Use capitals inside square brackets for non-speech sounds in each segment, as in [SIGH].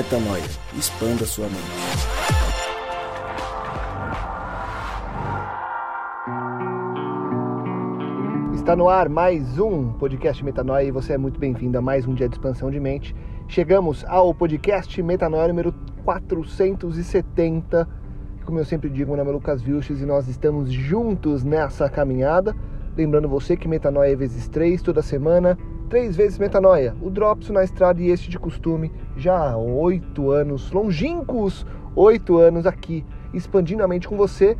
Metanoia. Expanda sua mente. Está no ar mais um podcast Metanoia e você é muito bem-vindo a mais um dia de expansão de mente. Chegamos ao podcast Metanoia número 470. Como eu sempre digo, meu nome é Lucas Vilches e nós estamos juntos nessa caminhada. Lembrando você que Metanoia é vezes 3 toda semana, três vezes Metanoia. O Drops na estrada e este de costume já há oito anos, longínquos oito anos aqui, expandindo a mente com você.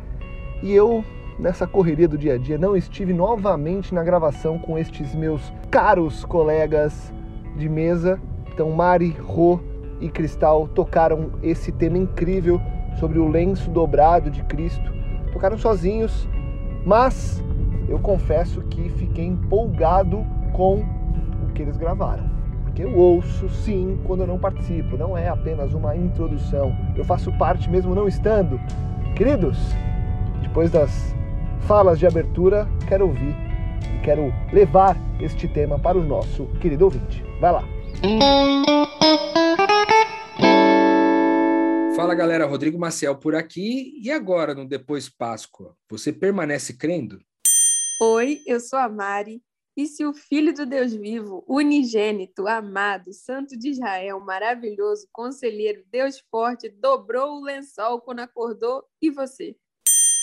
E eu, nessa correria do dia a dia, não estive novamente na gravação com estes meus caros colegas de mesa. Então, Mari, Rô e Cristal tocaram esse tema incrível sobre o lenço dobrado de Cristo. Tocaram sozinhos, mas eu confesso que fiquei empolgado com que eles gravaram. Porque eu ouço sim quando eu não participo, não é apenas uma introdução. Eu faço parte mesmo não estando. Queridos, depois das falas de abertura, quero ouvir e quero levar este tema para o nosso querido ouvinte. Vai lá. Fala galera, Rodrigo Maciel por aqui. E agora, no Depois Páscoa, você permanece crendo? Oi, eu sou a Mari. E se o Filho do Deus vivo, unigênito, amado, Santo de Israel, maravilhoso, conselheiro, Deus forte, dobrou o lençol quando acordou, e você?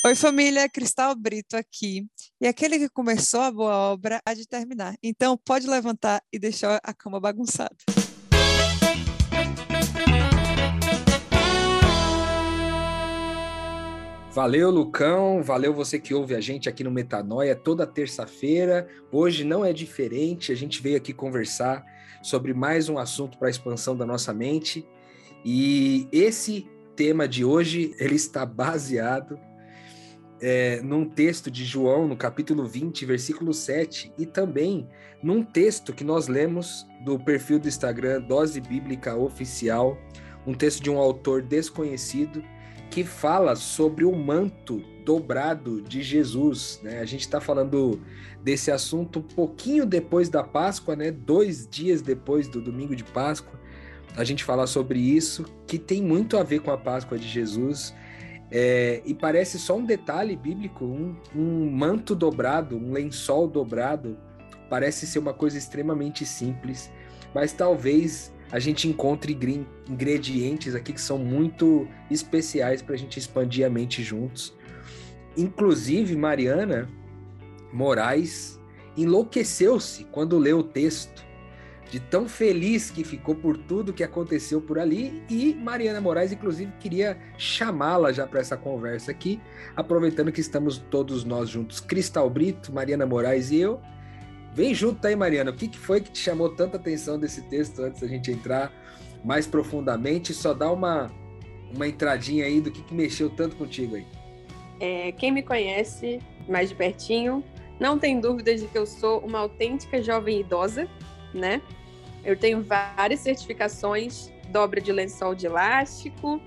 Oi, família, Cristal Brito aqui. E aquele que começou a boa obra há de terminar. Então, pode levantar e deixar a cama bagunçada. Valeu, Lucão. Valeu você que ouve a gente aqui no Metanoia toda terça-feira. Hoje não é diferente. A gente veio aqui conversar sobre mais um assunto para a expansão da nossa mente. E esse tema de hoje ele está baseado é, num texto de João, no capítulo 20, versículo 7, e também num texto que nós lemos do perfil do Instagram Dose Bíblica Oficial, um texto de um autor desconhecido que fala sobre o manto dobrado de Jesus. Né? A gente está falando desse assunto um pouquinho depois da Páscoa, né? dois dias depois do domingo de Páscoa. A gente fala sobre isso, que tem muito a ver com a Páscoa de Jesus. É, e parece só um detalhe bíblico, um, um manto dobrado, um lençol dobrado, parece ser uma coisa extremamente simples, mas talvez a gente encontre ingredientes aqui que são muito especiais para a gente expandir a mente juntos. Inclusive, Mariana Moraes enlouqueceu-se quando leu o texto, de tão feliz que ficou por tudo que aconteceu por ali. E Mariana Moraes, inclusive, queria chamá-la já para essa conversa aqui, aproveitando que estamos todos nós juntos, Cristal Brito, Mariana Moraes e eu. Vem junto aí, Mariana. O que, que foi que te chamou tanta atenção desse texto antes da gente entrar mais profundamente? Só dá uma, uma entradinha aí do que, que mexeu tanto contigo aí. É, quem me conhece mais de pertinho não tem dúvidas de que eu sou uma autêntica jovem idosa, né? Eu tenho várias certificações, dobra de lençol de elástico,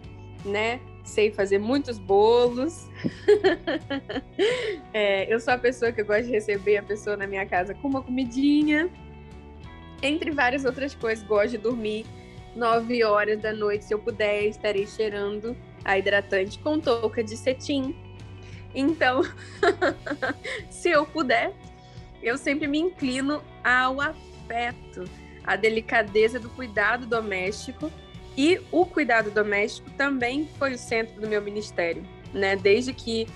né? sei fazer muitos bolos. [LAUGHS] é, eu sou a pessoa que gosta de receber a pessoa na minha casa com uma comidinha. Entre várias outras coisas, gosto de dormir nove horas da noite. Se eu puder, estarei cheirando a hidratante com touca de cetim. Então, [LAUGHS] se eu puder, eu sempre me inclino ao afeto, à delicadeza do cuidado doméstico e o cuidado doméstico também foi o centro do meu ministério, né? Desde que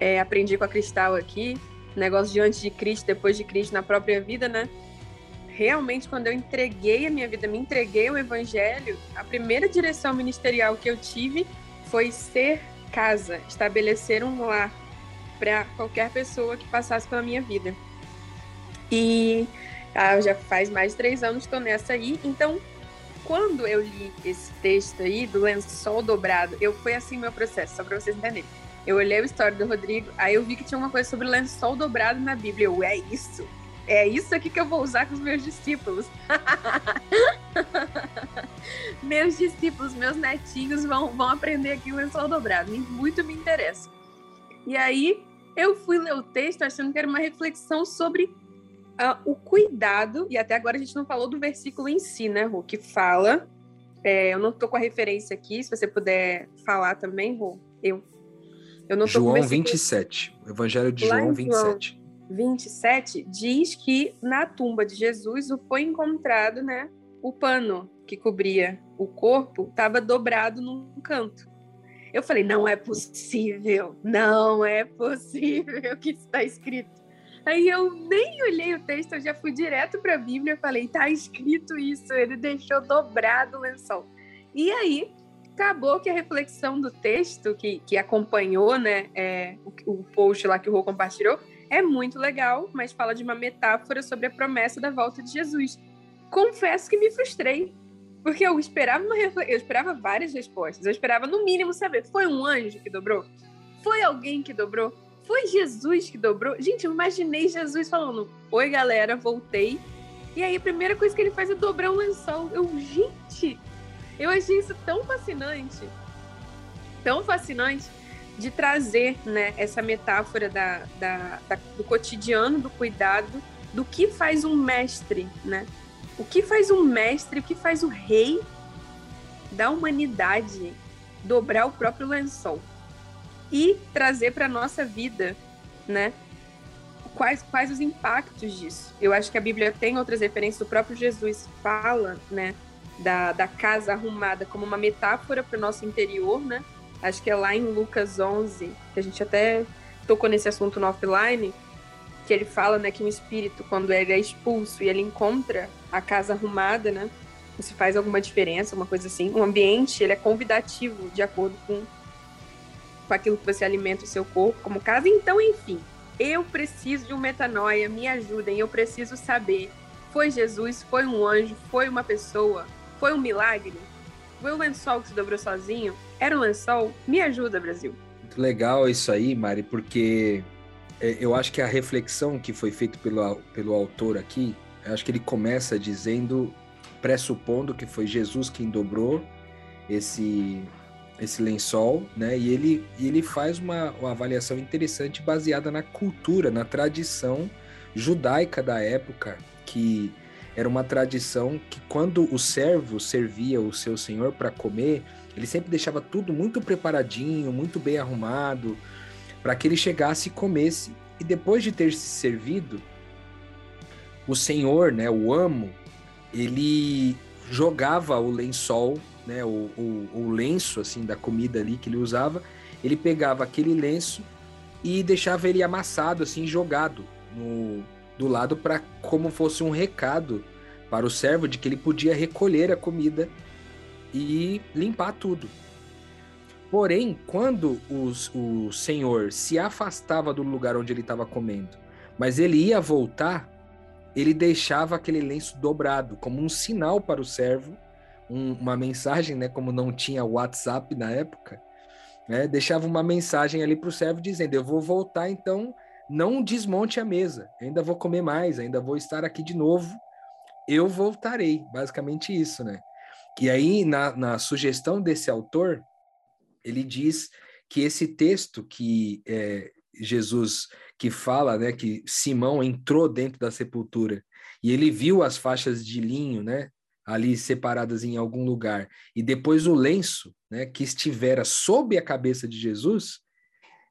é, aprendi com a Cristal aqui, negócio de antes de Cristo, depois de Cristo na própria vida, né? Realmente, quando eu entreguei a minha vida, me entreguei ao Evangelho, a primeira direção ministerial que eu tive foi ser casa, estabelecer um lar para qualquer pessoa que passasse pela minha vida. E ah, já faz mais de três anos que estou nessa aí, então quando eu li esse texto aí do lençol dobrado, eu foi assim meu processo, só para vocês entenderem. Eu olhei a história do Rodrigo, aí eu vi que tinha uma coisa sobre lençol dobrado na Bíblia. Eu, é isso. É isso aqui que eu vou usar com os meus discípulos. [LAUGHS] meus discípulos, meus netinhos vão, vão aprender aqui o lençol dobrado. Muito me interessa. E aí eu fui ler o texto achando que era uma reflexão sobre uh, o cuidado, e até agora a gente não falou do versículo em si, né, Ru, que fala É, eu não tô com a referência aqui, se você puder falar também, Rô. Eu. Eu não tô João 27. O Evangelho de João 27. João 27 diz que na tumba de Jesus foi encontrado, né, o pano que cobria o corpo estava dobrado num canto. Eu falei, não é possível, não é possível que está escrito. Aí eu nem olhei o texto, eu já fui direto para a Bíblia e falei, tá escrito isso, ele deixou dobrado o lençol. E aí acabou que a reflexão do texto que, que acompanhou, né, é, o, o post lá que o Rô compartilhou, é muito legal, mas fala de uma metáfora sobre a promessa da volta de Jesus. Confesso que me frustrei, porque eu esperava uma eu esperava várias respostas. Eu esperava no mínimo saber, foi um anjo que dobrou? Foi alguém que dobrou? Foi Jesus que dobrou? Gente, eu imaginei Jesus falando: "Oi, galera, voltei". E aí a primeira coisa que ele faz é dobrar um lençol. Eu, gente, eu achei isso tão fascinante. Tão fascinante de trazer né, essa metáfora da, da, da, do cotidiano, do cuidado, do que faz um mestre, né? O que faz um mestre, o que faz o rei da humanidade dobrar o próprio lençol e trazer para nossa vida, né? Quais, quais os impactos disso? Eu acho que a Bíblia tem outras referências. O próprio Jesus fala, né, da, da casa arrumada como uma metáfora para o nosso interior, né? Acho que é lá em Lucas 11, que a gente até tocou nesse assunto no offline, que ele fala, né, que um espírito, quando ele é expulso e ele encontra a casa arrumada, né, se faz alguma diferença, uma coisa assim. O ambiente, ele é convidativo de acordo com, com aquilo que você alimenta o seu corpo como casa. Então, enfim, eu preciso de um metanoia, me ajudem, eu preciso saber. Foi Jesus, foi um anjo, foi uma pessoa, foi um milagre? Foi o lençol que se dobrou sozinho? Era um lençol? Me ajuda, Brasil. Muito legal isso aí, Mari, porque é, eu acho que a reflexão que foi feita pelo, pelo autor aqui, acho que ele começa dizendo, pressupondo que foi Jesus quem dobrou esse esse lençol, né? E ele, ele faz uma, uma avaliação interessante baseada na cultura, na tradição judaica da época, que era uma tradição que quando o servo servia o seu senhor para comer, ele sempre deixava tudo muito preparadinho, muito bem arrumado, para que ele chegasse e comesse. E depois de ter se servido, o senhor, né, o amo, ele jogava o lençol, né, o, o, o lenço assim da comida ali que ele usava, ele pegava aquele lenço e deixava ele amassado assim, jogado no, do lado para como fosse um recado para o servo de que ele podia recolher a comida e limpar tudo. Porém, quando os, o senhor se afastava do lugar onde ele estava comendo, mas ele ia voltar, ele deixava aquele lenço dobrado como um sinal para o servo, um, uma mensagem, né? Como não tinha WhatsApp na época, né? Deixava uma mensagem ali para o servo dizendo: Eu vou voltar, então não desmonte a mesa, ainda vou comer mais, ainda vou estar aqui de novo, eu voltarei. Basicamente isso, né? E aí, na, na sugestão desse autor, ele diz que esse texto que é, Jesus que fala, né, que Simão entrou dentro da sepultura e ele viu as faixas de linho, né, ali separadas em algum lugar, e depois o lenço, né, que estivera sob a cabeça de Jesus,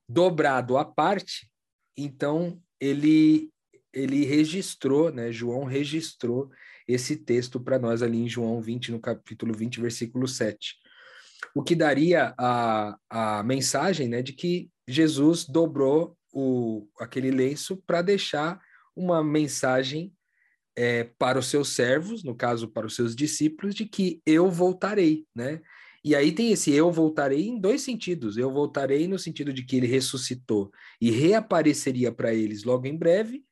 dobrado à parte, então ele ele registrou, né, João registrou esse texto para nós ali em João 20, no capítulo 20, versículo 7. O que daria a, a mensagem né, de que Jesus dobrou o, aquele lenço para deixar uma mensagem é, para os seus servos, no caso para os seus discípulos, de que eu voltarei, né? E aí tem esse eu voltarei em dois sentidos. Eu voltarei no sentido de que ele ressuscitou e reapareceria para eles logo em breve,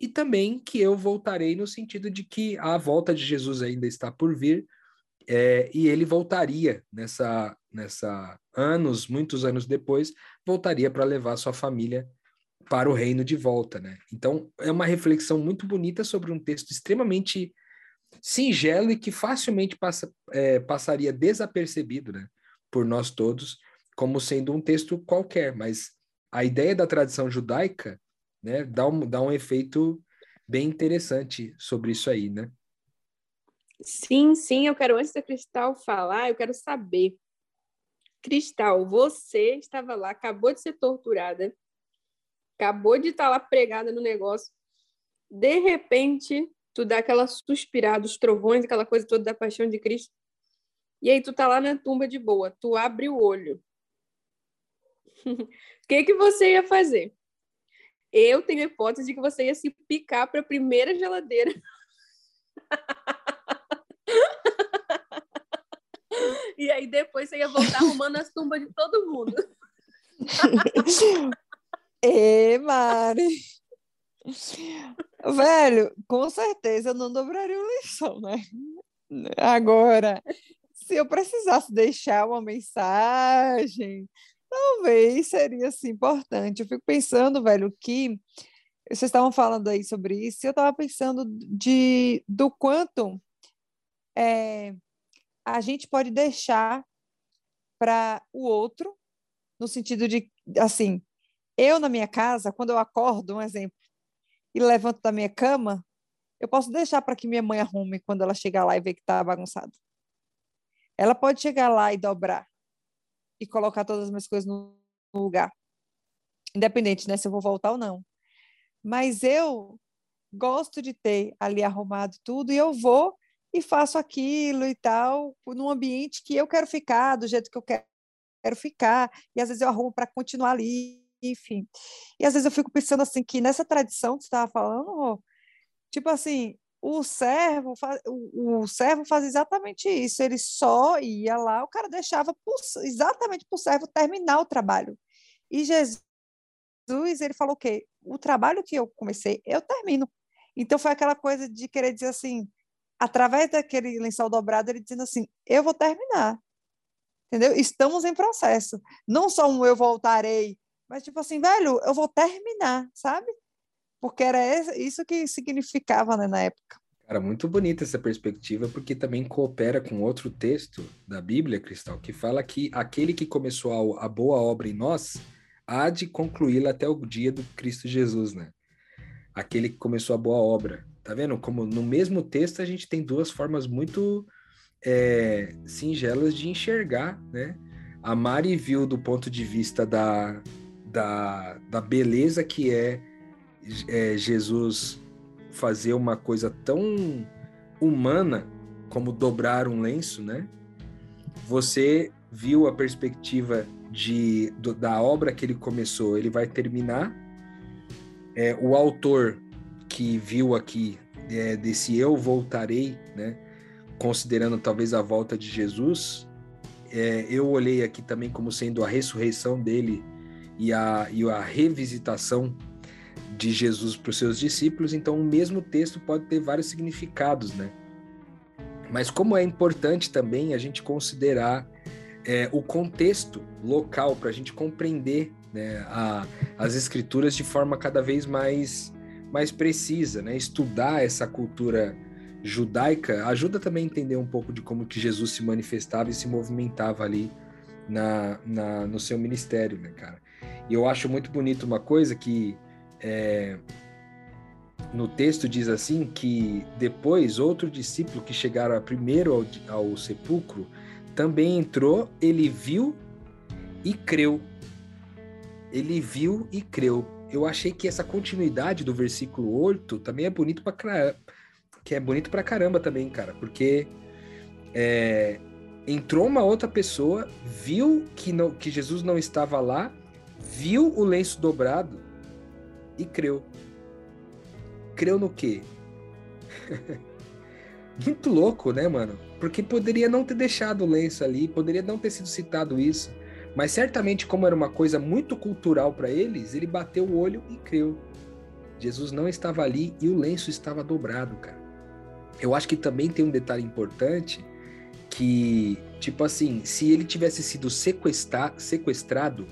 e também que eu voltarei no sentido de que a volta de Jesus ainda está por vir é, e ele voltaria nessa nessa anos, muitos anos depois, voltaria para levar sua família para o reino de volta, né? Então é uma reflexão muito bonita sobre um texto extremamente singelo e que facilmente passa, é, passaria desapercebido, né, por nós todos, como sendo um texto qualquer, mas a ideia da tradição judaica né, dá um, dá um efeito bem interessante sobre isso aí, né? Sim, sim, eu quero, antes da Cristal falar, eu quero saber. Cristal, você estava lá, acabou de ser torturada, acabou de estar lá pregada no negócio. De repente, tu dá aquela suspirada, os trovões, aquela coisa toda da paixão de Cristo. E aí tu tá lá na tumba de boa, tu abre o olho. [LAUGHS] O que que você ia fazer? Eu tenho a hipótese de que você ia se picar para a primeira geladeira. [LAUGHS] e aí depois você ia voltar arrumando as tumbas de todo mundo. [LAUGHS] Ê, Mari. Velho, com certeza eu não dobraria o lençol, né? Agora, se eu precisasse deixar uma mensagem, talvez seria assim importante. Eu fico pensando, velho, que vocês estavam falando aí sobre isso, e eu estava pensando de do quanto é, a gente pode deixar para o outro, no sentido de, assim, eu na minha casa, quando eu acordo, um exemplo, e levanto da minha cama, eu posso deixar para que minha mãe arrume quando ela chegar lá e ver que está bagunçado. Ela pode chegar lá e dobrar e colocar todas as minhas coisas no lugar, independente, né, se eu vou voltar ou não. Mas eu gosto de ter ali arrumado tudo e eu vou e faço aquilo e tal, num ambiente que eu quero ficar, do jeito que eu quero, ficar, e às vezes eu arrumo para continuar ali, enfim. E às vezes eu fico pensando assim que nessa tradição que você estava falando, tipo assim, o servo, o, o servo faz exatamente isso. Ele só ia lá, o cara deixava por, exatamente para o servo terminar o trabalho. E Jesus, ele falou o quê? O trabalho que eu comecei, eu termino. Então foi aquela coisa de querer dizer assim, através daquele lençol dobrado, ele dizendo assim: eu vou terminar. Entendeu? Estamos em processo. Não só um eu voltarei, mas tipo assim, velho, eu vou terminar, sabe? porque era isso que significava né, na época. Cara, muito bonita essa perspectiva, porque também coopera com outro texto da Bíblia, Cristal, que fala que aquele que começou a, a boa obra em nós há de concluí-la até o dia do Cristo Jesus, né? Aquele que começou a boa obra. Tá vendo? Como no mesmo texto a gente tem duas formas muito é, singelas de enxergar, né? A Mari viu do ponto de vista da, da, da beleza que é é, Jesus fazer uma coisa tão humana como dobrar um lenço, né? Você viu a perspectiva de, do, da obra que ele começou, ele vai terminar. É, o autor que viu aqui é, desse eu voltarei, né? Considerando talvez a volta de Jesus, é, eu olhei aqui também como sendo a ressurreição dele e a, e a revisitação de Jesus para os seus discípulos, então o mesmo texto pode ter vários significados, né? Mas como é importante também a gente considerar é, o contexto local para a gente compreender né, a, as escrituras de forma cada vez mais, mais precisa, né? Estudar essa cultura judaica ajuda também a entender um pouco de como que Jesus se manifestava e se movimentava ali na, na no seu ministério, né, cara? E eu acho muito bonito uma coisa que é, no texto diz assim que depois outro discípulo que chegara primeiro ao, ao sepulcro também entrou, ele viu e creu. Ele viu e creu. Eu achei que essa continuidade do versículo 8 também é bonito para caramba, que é bonito para caramba também, cara, porque é, entrou uma outra pessoa, viu que, não, que Jesus não estava lá, viu o lenço dobrado e creu. Creu no quê? [LAUGHS] Muito louco, né, mano? Porque poderia não ter deixado o lenço ali, poderia não ter sido citado isso. Mas certamente, como era uma coisa muito cultural para eles, ele bateu o olho e creu. Jesus não estava ali e o lenço estava dobrado, cara. Eu acho que também tem um detalhe importante que, tipo assim, se ele tivesse sido sequestra sequestrado,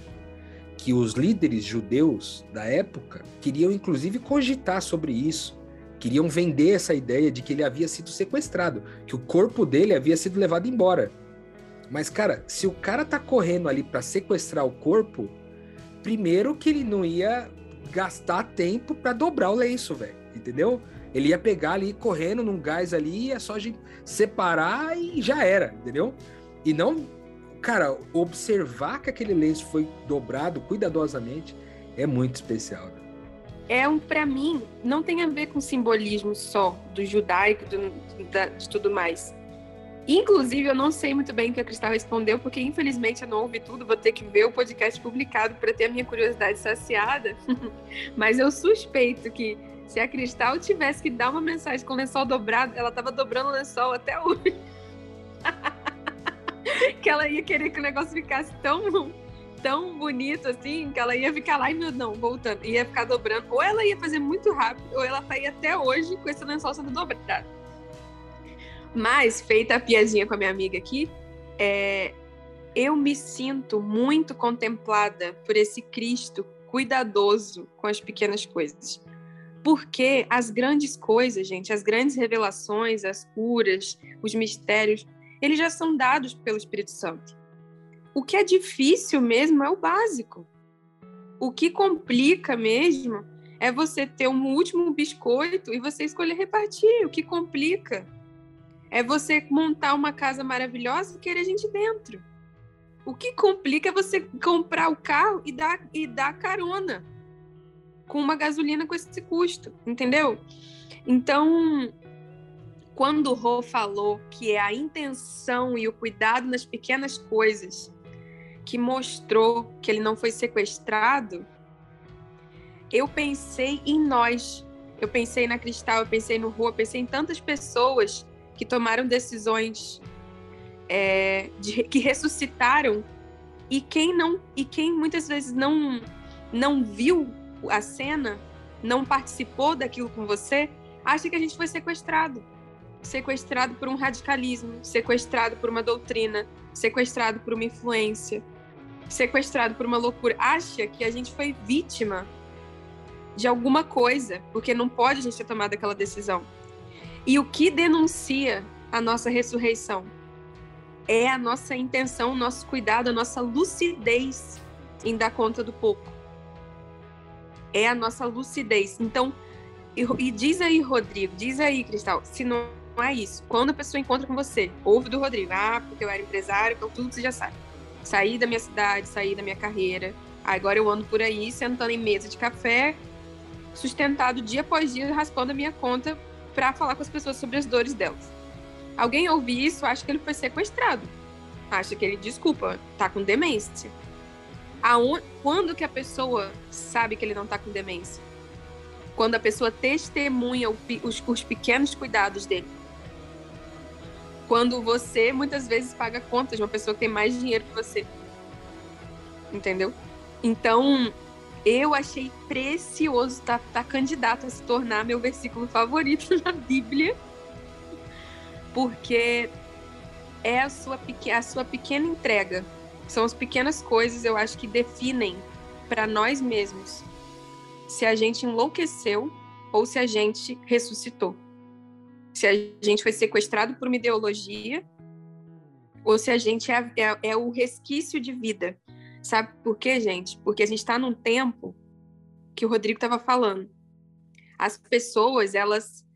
que os líderes judeus da época queriam inclusive cogitar sobre isso, queriam vender essa ideia de que ele havia sido sequestrado, que o corpo dele havia sido levado embora. Mas cara, se o cara tá correndo ali para sequestrar o corpo, primeiro que ele não ia gastar tempo para dobrar o lenço, velho, entendeu? Ele ia pegar ali correndo num gás ali, é só a gente separar e já era, entendeu? E não, cara, observar que aquele lenço foi dobrado cuidadosamente é muito especial. Né? É um, para mim, não tem a ver com simbolismo só do judaico, do, da, de tudo mais. Inclusive, eu não sei muito bem o que a Cristal respondeu, porque infelizmente eu não ouvi tudo, vou ter que ver o podcast publicado para ter a minha curiosidade saciada. [LAUGHS] Mas eu suspeito que se a Cristal tivesse que dar uma mensagem com o lençol dobrado, ela tava dobrando o lençol até hoje. [LAUGHS] [LAUGHS] que ela ia querer que o negócio ficasse tão, tão bonito assim, que ela ia ficar lá e meu não, voltando, ia ficar dobrando. Ou ela ia fazer muito rápido, ou ela tá aí até hoje com esse lençol sendo dobrado. Mas, feita a piadinha com a minha amiga aqui, é, eu me sinto muito contemplada por esse Cristo cuidadoso com as pequenas coisas. Porque as grandes coisas, gente, as grandes revelações, as curas, os mistérios, eles já são dados pelo Espírito Santo. O que é difícil mesmo é o básico. O que complica mesmo é você ter um último biscoito e você escolher repartir. O que complica é você montar uma casa maravilhosa e querer gente dentro. O que complica é você comprar o carro e dar, e dar carona com uma gasolina com esse custo, entendeu? Então, quando o Rô falou que é a intenção e o cuidado nas pequenas coisas que mostrou que ele não foi sequestrado, eu pensei em nós. Eu pensei na Cristal, eu pensei no Rô, eu pensei em tantas pessoas que tomaram decisões é, de, que ressuscitaram e quem não e quem muitas vezes não não viu a cena, não participou daquilo com você, acha que a gente foi sequestrado. Sequestrado por um radicalismo, sequestrado por uma doutrina, sequestrado por uma influência, sequestrado por uma loucura. Acha que a gente foi vítima de alguma coisa, porque não pode a gente ter tomado aquela decisão. E o que denuncia a nossa ressurreição é a nossa intenção, o nosso cuidado, a nossa lucidez em dar conta do pouco é a nossa lucidez. Então, e, diz aí, Rodrigo, diz aí, Cristal, se não é isso. Quando a pessoa encontra com você, ouve do Rodrigo, ah, porque eu era empresário, então tudo você já sabe. Saí da minha cidade, saí da minha carreira, agora eu ando por aí, sentando em mesa de café, sustentado dia após dia, raspando a minha conta para falar com as pessoas sobre as dores delas. Alguém ouve isso, acha que ele foi sequestrado. Acha que ele, desculpa, tá com demência. Aonde, quando que a pessoa sabe que ele não está com demência? Quando a pessoa testemunha os, os pequenos cuidados dele. Quando você muitas vezes paga contas de uma pessoa que tem mais dinheiro que você. Entendeu? Então, eu achei precioso estar tá, tá candidato a se tornar meu versículo favorito [LAUGHS] na Bíblia, porque é a sua, a sua pequena entrega são as pequenas coisas, eu acho, que definem para nós mesmos se a gente enlouqueceu ou se a gente ressuscitou. Se a gente foi sequestrado por uma ideologia ou se a gente é, é, é o resquício de vida. Sabe por quê, gente? Porque a gente está num tempo que o Rodrigo estava falando. As pessoas, elas.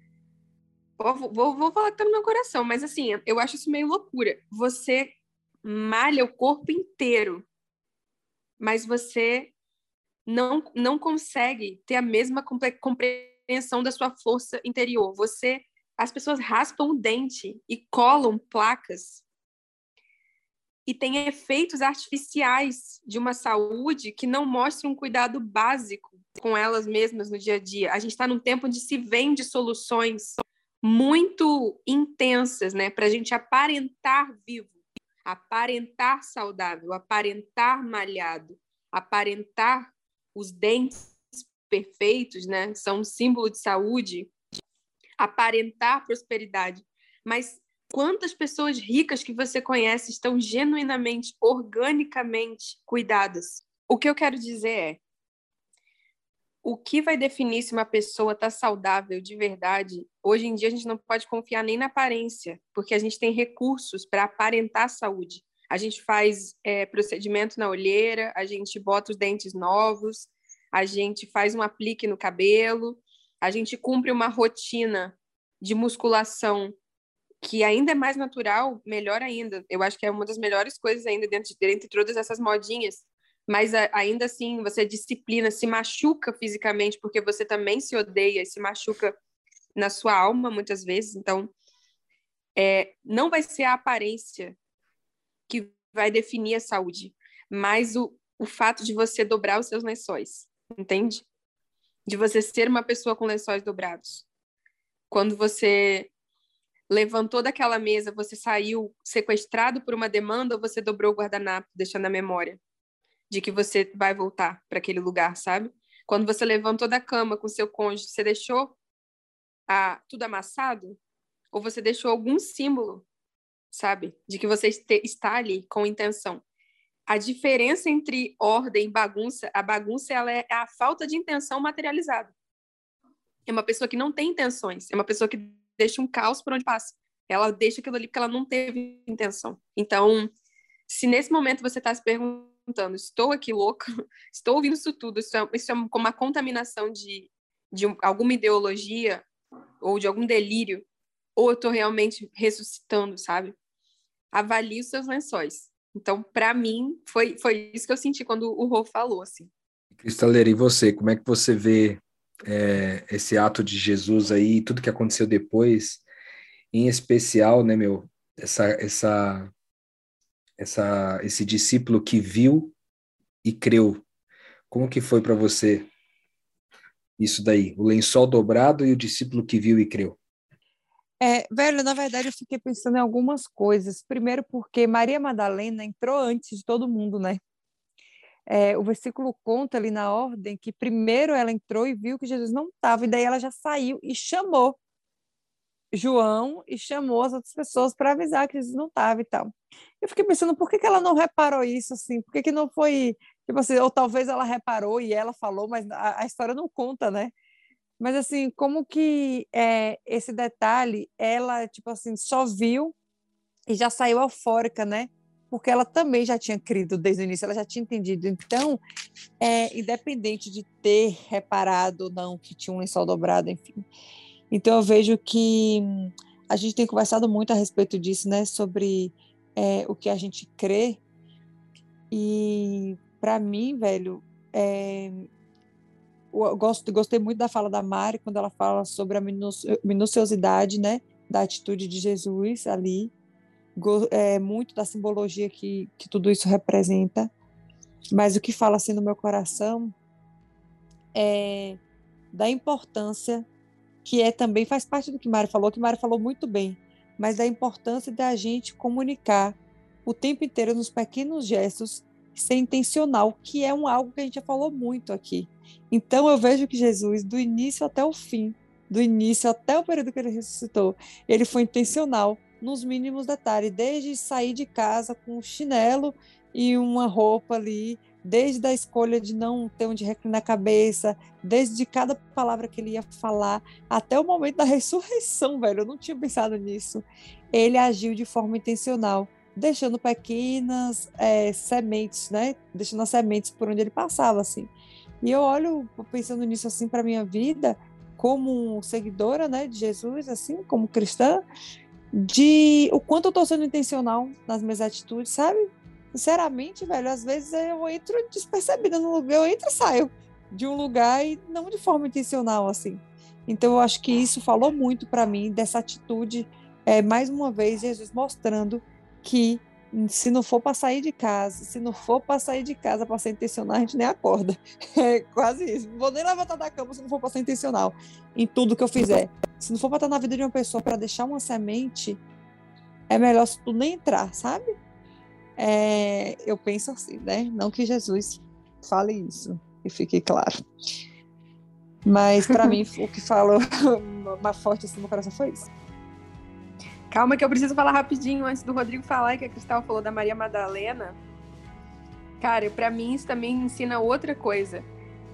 Vou, vou, vou falar que tá no meu coração, mas assim, eu acho isso meio loucura. Você malha o corpo inteiro, mas você não, não consegue ter a mesma compreensão da sua força interior. Você, as pessoas raspam o dente e colam placas e tem efeitos artificiais de uma saúde que não mostram um cuidado básico com elas mesmas no dia a dia. A gente está num tempo onde se vende soluções muito intensas, né, para a gente aparentar vivo aparentar saudável, aparentar malhado, aparentar os dentes perfeitos, né? São um símbolo de saúde, aparentar prosperidade. Mas quantas pessoas ricas que você conhece estão genuinamente, organicamente cuidadas? O que eu quero dizer é, o que vai definir se uma pessoa está saudável de verdade? Hoje em dia a gente não pode confiar nem na aparência, porque a gente tem recursos para aparentar saúde. A gente faz é, procedimento na olheira, a gente bota os dentes novos, a gente faz um aplique no cabelo, a gente cumpre uma rotina de musculação que ainda é mais natural, melhor ainda. Eu acho que é uma das melhores coisas ainda dentro de, entre todas essas modinhas. Mas a, ainda assim, você disciplina, se machuca fisicamente, porque você também se odeia e se machuca na sua alma muitas vezes. Então, é, não vai ser a aparência que vai definir a saúde, mas o, o fato de você dobrar os seus lençóis, entende? De você ser uma pessoa com lençóis dobrados. Quando você levantou daquela mesa, você saiu sequestrado por uma demanda ou você dobrou o guardanapo, deixando a memória de que você vai voltar para aquele lugar, sabe? Quando você levantou da cama com seu cônjuge, você deixou a, tudo amassado? Ou você deixou algum símbolo, sabe? De que você este, está ali com intenção. A diferença entre ordem e bagunça, a bagunça ela é a falta de intenção materializada. É uma pessoa que não tem intenções, é uma pessoa que deixa um caos por onde passa. Ela deixa aquilo ali porque ela não teve intenção. Então, se nesse momento você está se perguntando, estou aqui louca, [LAUGHS] estou ouvindo isso tudo, isso é, isso é como uma contaminação de, de alguma ideologia ou de algum delírio, ou eu estou realmente ressuscitando, sabe? Avalie os seus lençóis. Então, para mim, foi, foi isso que eu senti quando o Rô falou, assim. Cristaleira, e você? Como é que você vê é, esse ato de Jesus aí, tudo que aconteceu depois, em especial, né, meu, essa, essa, essa, esse discípulo que viu e creu. Como que foi para você isso daí? O lençol dobrado e o discípulo que viu e creu. É, velho, na verdade eu fiquei pensando em algumas coisas. Primeiro porque Maria Madalena entrou antes de todo mundo, né? é, o versículo conta ali na ordem que primeiro ela entrou e viu que Jesus não estava, e daí ela já saiu e chamou João e chamou as outras pessoas para avisar que Jesus não estava e tal. Eu fiquei pensando, por que, que ela não reparou isso assim? Por que, que não foi, tipo assim, ou talvez ela reparou e ela falou, mas a, a história não conta, né? Mas assim, como que é, esse detalhe, ela, tipo assim, só viu e já saiu eufórica, né? porque ela também já tinha crido desde o início, ela já tinha entendido. Então, é, independente de ter reparado ou não que tinha um lençol dobrado, enfim. Então, eu vejo que a gente tem conversado muito a respeito disso, né, sobre é, o que a gente crê. E, para mim, velho, é, gosto, gostei muito da fala da Mari, quando ela fala sobre a minuciosidade, né, da atitude de Jesus ali é, muito da simbologia que, que tudo isso representa, mas o que fala assim no meu coração é da importância que é também faz parte do que Mari falou, que Mari falou muito bem, mas da importância da gente comunicar o tempo inteiro nos pequenos gestos ser intencional, que é um algo que a gente já falou muito aqui. Então eu vejo que Jesus, do início até o fim, do início até o período que ele ressuscitou, ele foi intencional nos mínimos detalhes, desde sair de casa com um chinelo e uma roupa ali, desde a escolha de não ter onde reclinar a cabeça, desde cada palavra que ele ia falar, até o momento da [LAUGHS] ressurreição, velho. Eu não tinha pensado nisso. Ele agiu de forma intencional, deixando pequenas é, sementes, né? Deixando as sementes por onde ele passava, assim. E eu olho pensando nisso assim para minha vida, como seguidora, né, de Jesus, assim, como cristã, de o quanto eu tô sendo intencional nas minhas atitudes, sabe? Sinceramente, velho, às vezes eu entro despercebida no lugar, eu entro e saio de um lugar e não de forma intencional, assim. Então, eu acho que isso falou muito para mim dessa atitude, é, mais uma vez, Jesus mostrando que se não for para sair de casa, se não for para sair de casa para ser intencional, a gente nem acorda. [LAUGHS] É quase isso. Não vou nem levantar da cama se não for para ser intencional em tudo que eu fizer. Se não for para estar na vida de uma pessoa para deixar uma semente, é melhor se tu nem entrar, sabe? É, eu penso assim, né? Não que Jesus fale isso, e fique claro. Mas para mim, o que falou [LAUGHS] mais forte assim no coração foi isso. Calma que eu preciso falar rapidinho antes do Rodrigo falar que a Cristal falou da Maria Madalena. Cara, para mim isso também ensina outra coisa.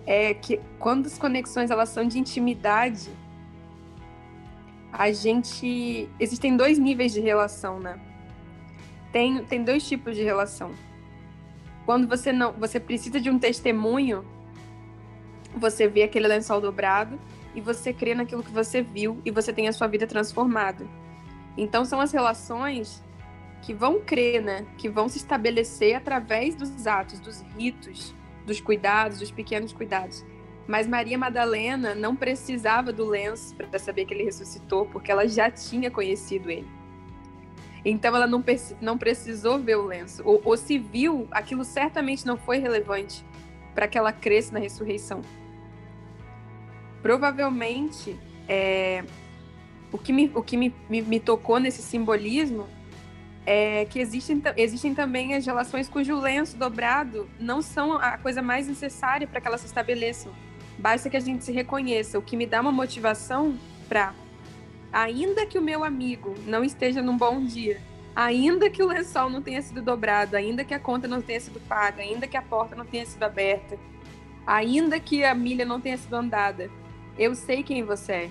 É que quando as conexões elas são de intimidade, a gente existem dois níveis de relação, né? Tem, tem dois tipos de relação. Quando você não, você precisa de um testemunho, você vê aquele lençol dobrado e você crê naquilo que você viu e você tem a sua vida transformada. Então são as relações que vão crer, né? Que vão se estabelecer através dos atos, dos ritos, dos cuidados, dos pequenos cuidados. Mas Maria Madalena não precisava do lenço para saber que ele ressuscitou, porque ela já tinha conhecido ele. Então ela não, não precisou ver o lenço. Ou, ou se viu, aquilo certamente não foi relevante para que ela cresça na ressurreição. Provavelmente, é, o que, me, o que me, me, me tocou nesse simbolismo é que existem, existem também as relações cujo lenço dobrado não são a coisa mais necessária para que elas se estabeleçam. Basta que a gente se reconheça, o que me dá uma motivação para, ainda que o meu amigo não esteja num bom dia, ainda que o lençol não tenha sido dobrado, ainda que a conta não tenha sido paga, ainda que a porta não tenha sido aberta, ainda que a milha não tenha sido andada, eu sei quem você é.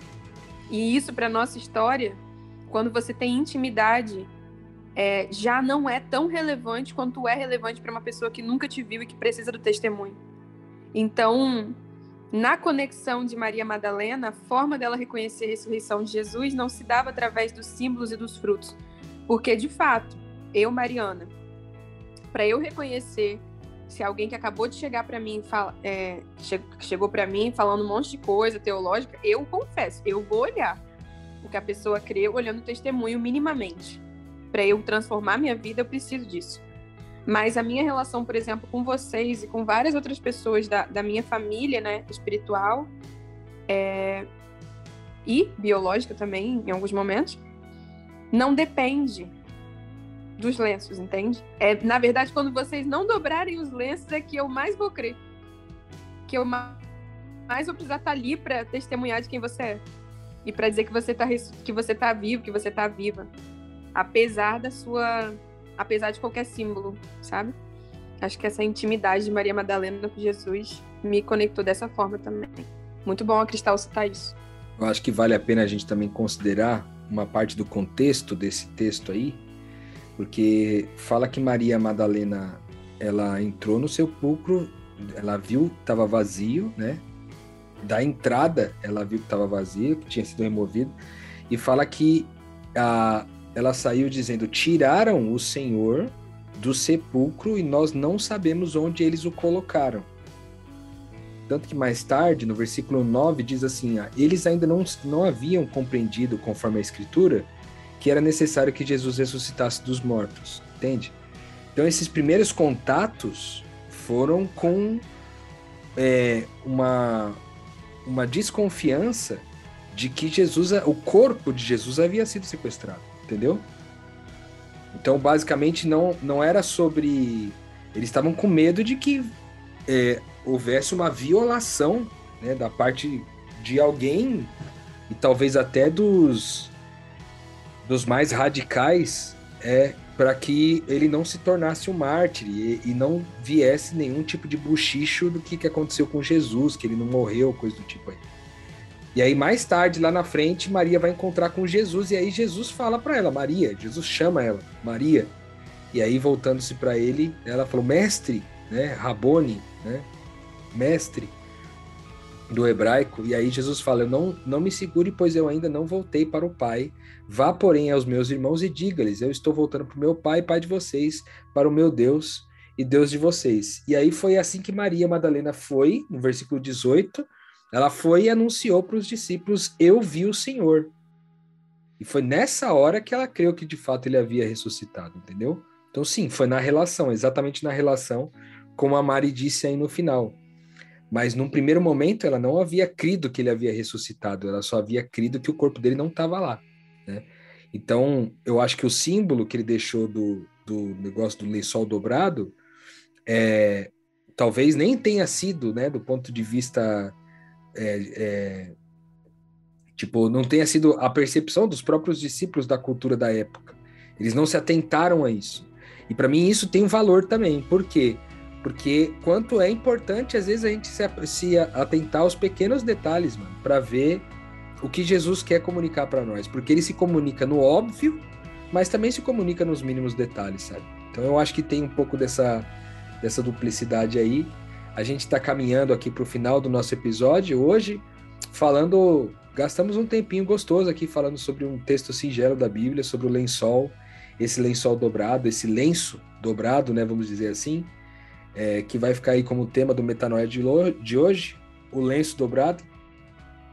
E isso, para nossa história, quando você tem intimidade, é, já não é tão relevante quanto é relevante para uma pessoa que nunca te viu e que precisa do testemunho. Então, na conexão de Maria Madalena, a forma dela reconhecer a ressurreição de Jesus não se dava através dos símbolos e dos frutos. Porque, de fato, eu, Mariana, para eu reconhecer se alguém que acabou de chegar para mim, fala, é, che chegou para mim falando um monte de coisa teológica, eu confesso, eu vou olhar o que a pessoa crê olhando o testemunho minimamente. Para eu transformar minha vida, eu preciso disso. Mas a minha relação, por exemplo, com vocês e com várias outras pessoas da, da minha família, né, espiritual é, e biológica também, em alguns momentos, não depende dos lenços, entende? É, na verdade, quando vocês não dobrarem os lenços, é que eu mais vou crer. Que eu mais vou precisar estar ali para testemunhar de quem você é. E para dizer que você está que você tá vivo, que você está viva. Apesar da sua. Apesar de qualquer símbolo, sabe? Acho que essa intimidade de Maria Madalena com Jesus me conectou dessa forma também. Muito bom a Cristal citar isso. Eu acho que vale a pena a gente também considerar uma parte do contexto desse texto aí, porque fala que Maria Madalena ela entrou no sepulcro, ela viu que estava vazio, né? Da entrada, ela viu que estava vazio, que tinha sido removido, e fala que a, ela saiu dizendo: Tiraram o Senhor do sepulcro e nós não sabemos onde eles o colocaram. Tanto que mais tarde, no versículo 9, diz assim: ah, Eles ainda não, não haviam compreendido, conforme a Escritura, que era necessário que Jesus ressuscitasse dos mortos, entende? Então esses primeiros contatos foram com é, uma, uma desconfiança de que Jesus, o corpo de Jesus havia sido sequestrado, entendeu? Então basicamente não, não era sobre. Eles estavam com medo de que é, houvesse uma violação né, da parte de alguém e talvez até dos dos mais radicais é para que ele não se tornasse um mártir e, e, não viesse nenhum tipo de buchicho do que, que aconteceu com Jesus, que ele não morreu, coisa do tipo aí. E aí mais tarde, lá na frente, Maria vai encontrar com Jesus e aí Jesus fala para ela, Maria, Jesus chama ela, Maria. E aí voltando-se para ele, ela falou, mestre, né, Rabone, né, mestre do hebraico. E aí Jesus fala, não, não me segure, pois eu ainda não voltei para o Pai Vá, porém, aos meus irmãos e diga-lhes: Eu estou voltando para o meu pai, pai de vocês, para o meu Deus e Deus de vocês. E aí foi assim que Maria Madalena foi, no versículo 18, ela foi e anunciou para os discípulos: Eu vi o Senhor. E foi nessa hora que ela creu que de fato ele havia ressuscitado, entendeu? Então, sim, foi na relação, exatamente na relação, como a Mari disse aí no final. Mas num primeiro momento ela não havia crido que ele havia ressuscitado, ela só havia crido que o corpo dele não estava lá. Né? Então, eu acho que o símbolo que ele deixou do, do negócio do lençol dobrado é, talvez nem tenha sido, né, do ponto de vista. É, é, tipo, não tenha sido a percepção dos próprios discípulos da cultura da época. Eles não se atentaram a isso. E para mim isso tem um valor também. Por quê? Porque quanto é importante, às vezes, a gente se, se atentar aos pequenos detalhes, mano, para ver o que Jesus quer comunicar para nós, porque ele se comunica no óbvio, mas também se comunica nos mínimos detalhes, sabe? Então eu acho que tem um pouco dessa, dessa duplicidade aí. A gente está caminhando aqui para o final do nosso episódio hoje. falando, gastamos um tempinho gostoso aqui falando sobre um texto singelo da Bíblia, sobre o lençol, esse lençol dobrado, esse lenço dobrado, né, vamos dizer assim, é, que vai ficar aí como tema do Metanoia de, de hoje, o lenço dobrado.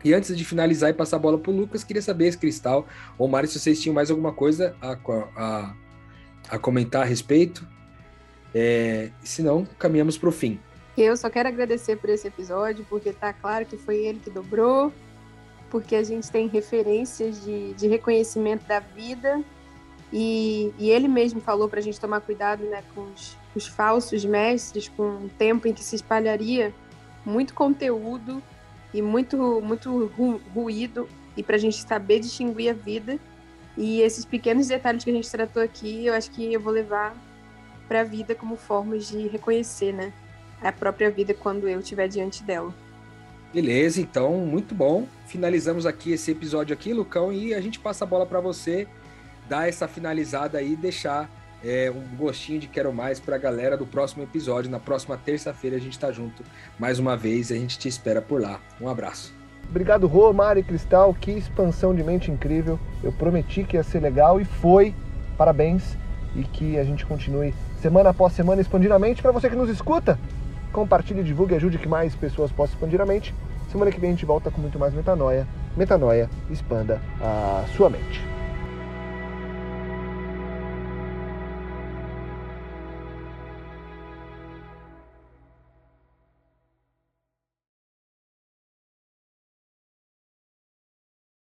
E antes de finalizar e passar a bola para o Lucas, queria saber, Cristal ou Mário, se vocês tinham mais alguma coisa a, a, a comentar a respeito. É, se não, caminhamos para o fim. Eu só quero agradecer por esse episódio, porque tá claro que foi ele que dobrou, porque a gente tem referências de, de reconhecimento da vida, e, e ele mesmo falou para a gente tomar cuidado né, com os, os falsos mestres, com o tempo em que se espalharia muito conteúdo e muito, muito ru, ruído, e para a gente saber distinguir a vida. E esses pequenos detalhes que a gente tratou aqui, eu acho que eu vou levar para a vida como formas de reconhecer, né? a própria vida quando eu estiver diante dela. Beleza, então, muito bom. Finalizamos aqui esse episódio aqui, Lucão, e a gente passa a bola para você dar essa finalizada aí e deixar é, um gostinho de quero mais para a galera do próximo episódio. Na próxima terça-feira a gente está junto mais uma vez e a gente te espera por lá. Um abraço. Obrigado, Rô, Mari Cristal. Que expansão de mente incrível. Eu prometi que ia ser legal e foi. Parabéns. E que a gente continue semana após semana expandindo a mente. Para você que nos escuta, compartilhe, divulgue ajude que mais pessoas possam expandir a mente. Semana que vem a gente volta com muito mais metanoia. Metanoia, expanda a sua mente.